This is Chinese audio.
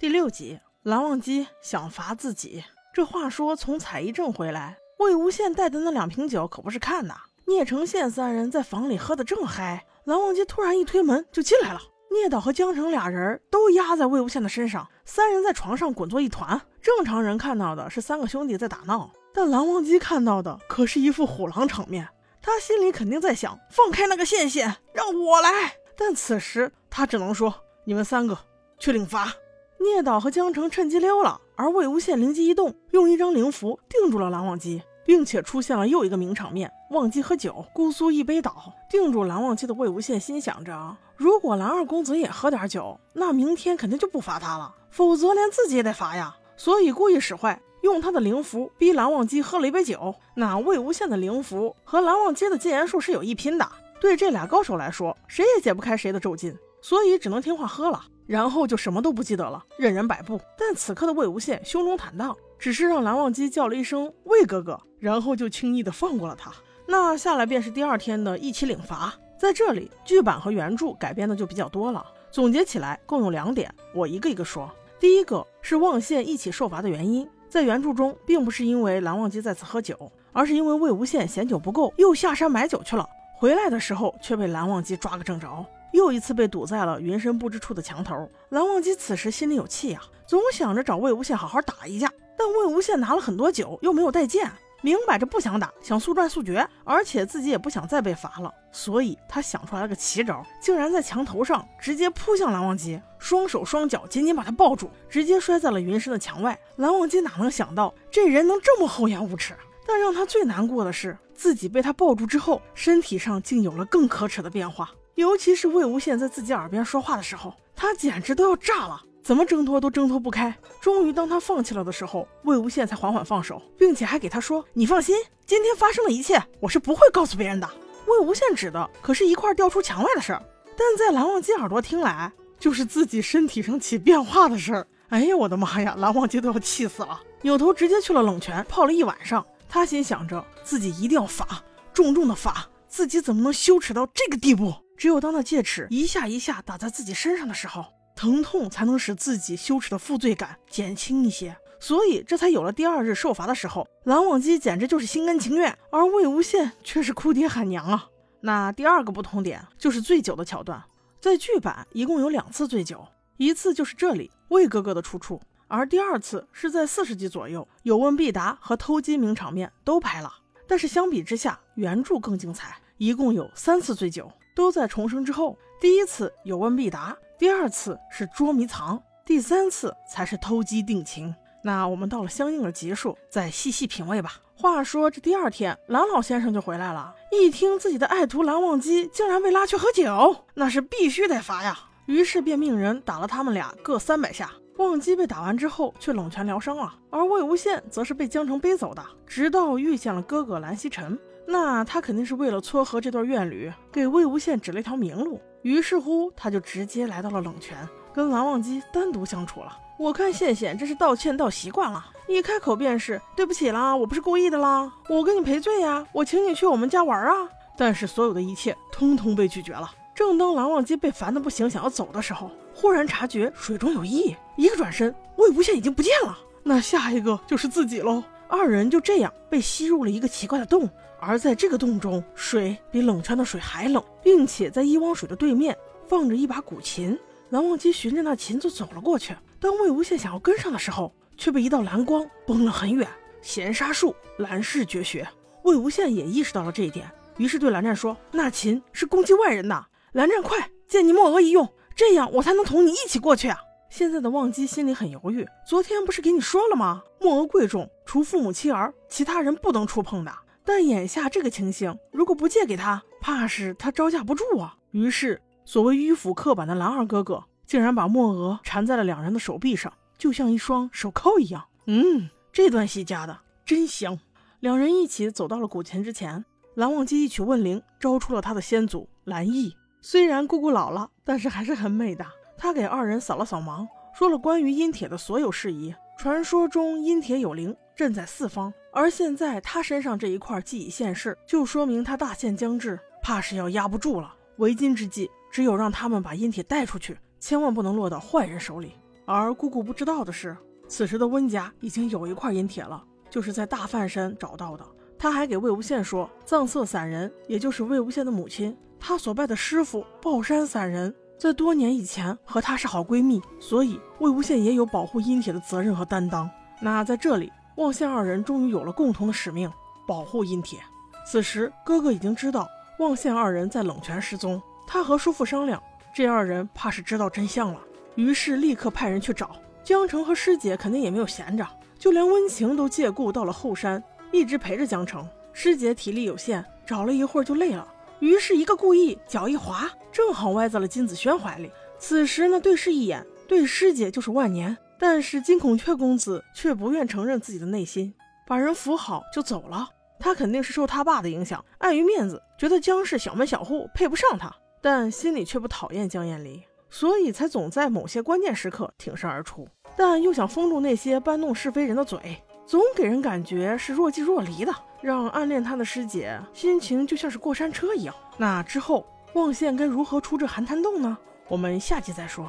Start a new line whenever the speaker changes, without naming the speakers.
第六集，蓝忘机想罚自己。这话说，从采衣镇回来，魏无羡带的那两瓶酒可不是看的。聂成宪三人在房里喝得正嗨，蓝忘机突然一推门就进来了。聂导和江澄俩人都压在魏无羡的身上，三人在床上滚作一团。正常人看到的是三个兄弟在打闹，但蓝忘机看到的可是一副虎狼场面。他心里肯定在想：放开那个羡羡，让我来。但此时他只能说：你们三个去领罚。聂导和江澄趁机溜了，而魏无羡灵机一动，用一张灵符定住了蓝忘机，并且出现了又一个名场面：忘机喝酒，姑苏一杯倒。定住蓝忘机的魏无羡心想着，如果蓝二公子也喝点酒，那明天肯定就不罚他了，否则连自己也得罚呀。所以故意使坏，用他的灵符逼蓝忘机喝了一杯酒。那魏无羡的灵符和蓝忘机的禁言术是有一拼的，对这俩高手来说，谁也解不开谁的咒禁，所以只能听话喝了。然后就什么都不记得了，任人摆布。但此刻的魏无羡胸中坦荡，只是让蓝忘机叫了一声“魏哥哥”，然后就轻易的放过了他。那下来便是第二天的一起领罚。在这里，剧版和原著改编的就比较多了。总结起来共有两点，我一个一个说。第一个是望羡一起受罚的原因，在原著中并不是因为蓝忘机在此喝酒，而是因为魏无羡嫌酒不够，又下山买酒去了，回来的时候却被蓝忘机抓个正着。又一次被堵在了云深不知处的墙头，蓝忘机此时心里有气呀，总想着找魏无羡好好打一架。但魏无羡拿了很多酒，又没有带剑，明摆着不想打，想速战速决，而且自己也不想再被罚了，所以他想出来了个奇招，竟然在墙头上直接扑向蓝忘机，双手双脚紧紧把他抱住，直接摔在了云深的墙外。蓝忘机哪能想到这人能这么厚颜无耻？但让他最难过的是，自己被他抱住之后，身体上竟有了更可耻的变化。尤其是魏无羡在自己耳边说话的时候，他简直都要炸了，怎么挣脱都挣脱不开。终于，当他放弃了的时候，魏无羡才缓缓放手，并且还给他说：“你放心，今天发生的一切，我是不会告诉别人的。”魏无羡指的可是一块掉出墙外的事儿，但在蓝忘机耳朵听来，就是自己身体上起变化的事儿。哎呀，我的妈呀，蓝忘机都要气死了，扭头直接去了冷泉泡了一晚上。他心想着自己一定要罚，重重的罚，自己怎么能羞耻到这个地步？只有当那戒尺一下一下打在自己身上的时候，疼痛才能使自己羞耻的负罪感减轻一些。所以这才有了第二日受罚的时候，蓝忘机简直就是心甘情愿，而魏无羡却是哭爹喊娘啊。那第二个不同点就是醉酒的桥段，在剧版一共有两次醉酒，一次就是这里魏哥哥的出处，而第二次是在四十集左右，有问必答和偷鸡名场面都拍了。但是相比之下，原著更精彩，一共有三次醉酒。都在重生之后，第一次有问必答，第二次是捉迷藏，第三次才是偷鸡定情。那我们到了相应的集数，再细细品味吧。话说这第二天，蓝老先生就回来了，一听自己的爱徒蓝忘机竟然被拉去喝酒，那是必须得罚呀。于是便命人打了他们俩各三百下。忘机被打完之后去冷泉疗伤了，而魏无羡则是被江城背走的，直到遇见了哥哥蓝曦臣。那他肯定是为了撮合这段怨侣，给魏无羡指了一条明路。于是乎，他就直接来到了冷泉，跟蓝忘机单独相处了。我看羡羡这是道歉道习惯了，一开口便是对不起啦，我不是故意的啦，我给你赔罪呀，我请你去我们家玩啊。但是所有的一切通通被拒绝了。正当蓝忘机被烦得不行，想要走的时候，忽然察觉水中有异，一个转身，魏无羡已经不见了。那下一个就是自己喽。二人就这样被吸入了一个奇怪的洞。而在这个洞中，水比冷泉的水还冷，并且在一汪水的对面放着一把古琴。蓝忘机循着那琴就走了过去。当魏无羡想要跟上的时候，却被一道蓝光崩了很远。闲沙术，蓝氏绝学。魏无羡也意识到了这一点，于是对蓝湛说：“那琴是攻击外人的，蓝湛快借你墨额一用，这样我才能同你一起过去啊！”现在的忘机心里很犹豫，昨天不是给你说了吗？墨额贵重，除父母妻儿，其他人不能触碰的。但眼下这个情形，如果不借给他，怕是他招架不住啊。于是，所谓迂腐刻板的蓝二哥哥，竟然把墨额缠在了两人的手臂上，就像一双手铐一样。嗯，这段戏加的真香。两人一起走到了古琴之前，蓝忘机一曲问铃，招出了他的先祖蓝毅。虽然姑姑老了，但是还是很美的。她给二人扫了扫盲，说了关于阴铁的所有事宜。传说中阴铁有灵，镇在四方。而现在她身上这一块既已现世，就说明她大限将至，怕是要压不住了。为今之计，只有让他们把阴铁带出去，千万不能落到坏人手里。而姑姑不知道的是，此时的温家已经有一块阴铁了，就是在大范山找到的。他还给魏无羡说，藏色散人，也就是魏无羡的母亲，他所拜的师傅抱山散人，在多年以前和他是好闺蜜，所以魏无羡也有保护阴铁的责任和担当。那在这里，望羡二人终于有了共同的使命，保护阴铁。此时，哥哥已经知道望羡二人在冷泉失踪，他和叔父商量，这二人怕是知道真相了，于是立刻派人去找。江澄和师姐肯定也没有闲着，就连温情都借故到了后山。一直陪着江澄，师姐体力有限，找了一会儿就累了，于是一个故意，脚一滑，正好歪在了金子轩怀里。此时呢，对视一眼，对师姐就是万年，但是金孔雀公子却不愿承认自己的内心，把人扶好就走了。他肯定是受他爸的影响，碍于面子，觉得江氏小门小户配不上他，但心里却不讨厌江厌离，所以才总在某些关键时刻挺身而出，但又想封住那些搬弄是非人的嘴。总给人感觉是若即若离的，让暗恋他的师姐心情就像是过山车一样。那之后，望线该如何出这寒潭洞呢？我们下集再说。